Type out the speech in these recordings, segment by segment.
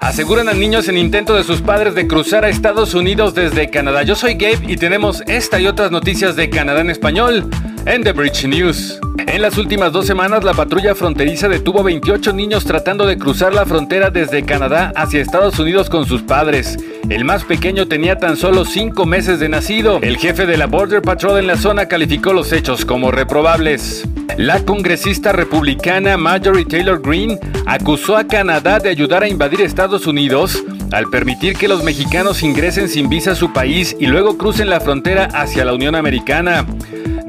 Aseguran a niños en intento de sus padres de cruzar a Estados Unidos desde Canadá. Yo soy Gabe y tenemos esta y otras noticias de Canadá en español en The Bridge News. En las últimas dos semanas, la patrulla fronteriza detuvo a 28 niños tratando de cruzar la frontera desde Canadá hacia Estados Unidos con sus padres. El más pequeño tenía tan solo 5 meses de nacido. El jefe de la Border Patrol en la zona calificó los hechos como reprobables. La congresista republicana Marjorie Taylor Greene acusó a Canadá de ayudar a invadir Estados Unidos al permitir que los mexicanos ingresen sin visa a su país y luego crucen la frontera hacia la Unión Americana.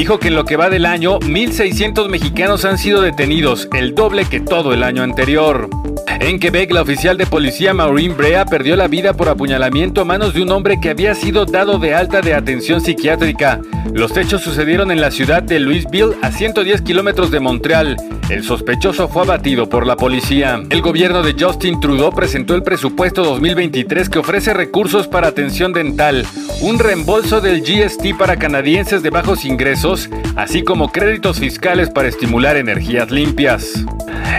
Dijo que en lo que va del año, 1.600 mexicanos han sido detenidos, el doble que todo el año anterior. En Quebec, la oficial de policía Maureen Brea perdió la vida por apuñalamiento a manos de un hombre que había sido dado de alta de atención psiquiátrica. Los hechos sucedieron en la ciudad de Louisville, a 110 kilómetros de Montreal. El sospechoso fue abatido por la policía. El gobierno de Justin Trudeau presentó el presupuesto 2023 que ofrece recursos para atención dental, un reembolso del GST para canadienses de bajos ingresos, así como créditos fiscales para estimular energías limpias.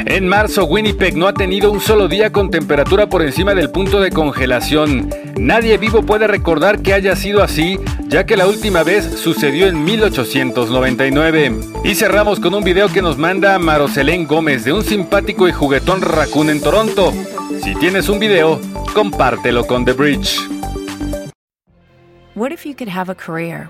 En marzo, Winnipeg no ha tenido un solo día con temperatura por encima del punto de congelación. Nadie vivo puede recordar que haya sido así, ya que la última vez sucedió en 1899. Y cerramos con un video que nos manda Maroselén Gómez de un simpático y juguetón raccoon en Toronto. Si tienes un video, compártelo con The Bridge. What if you could have a career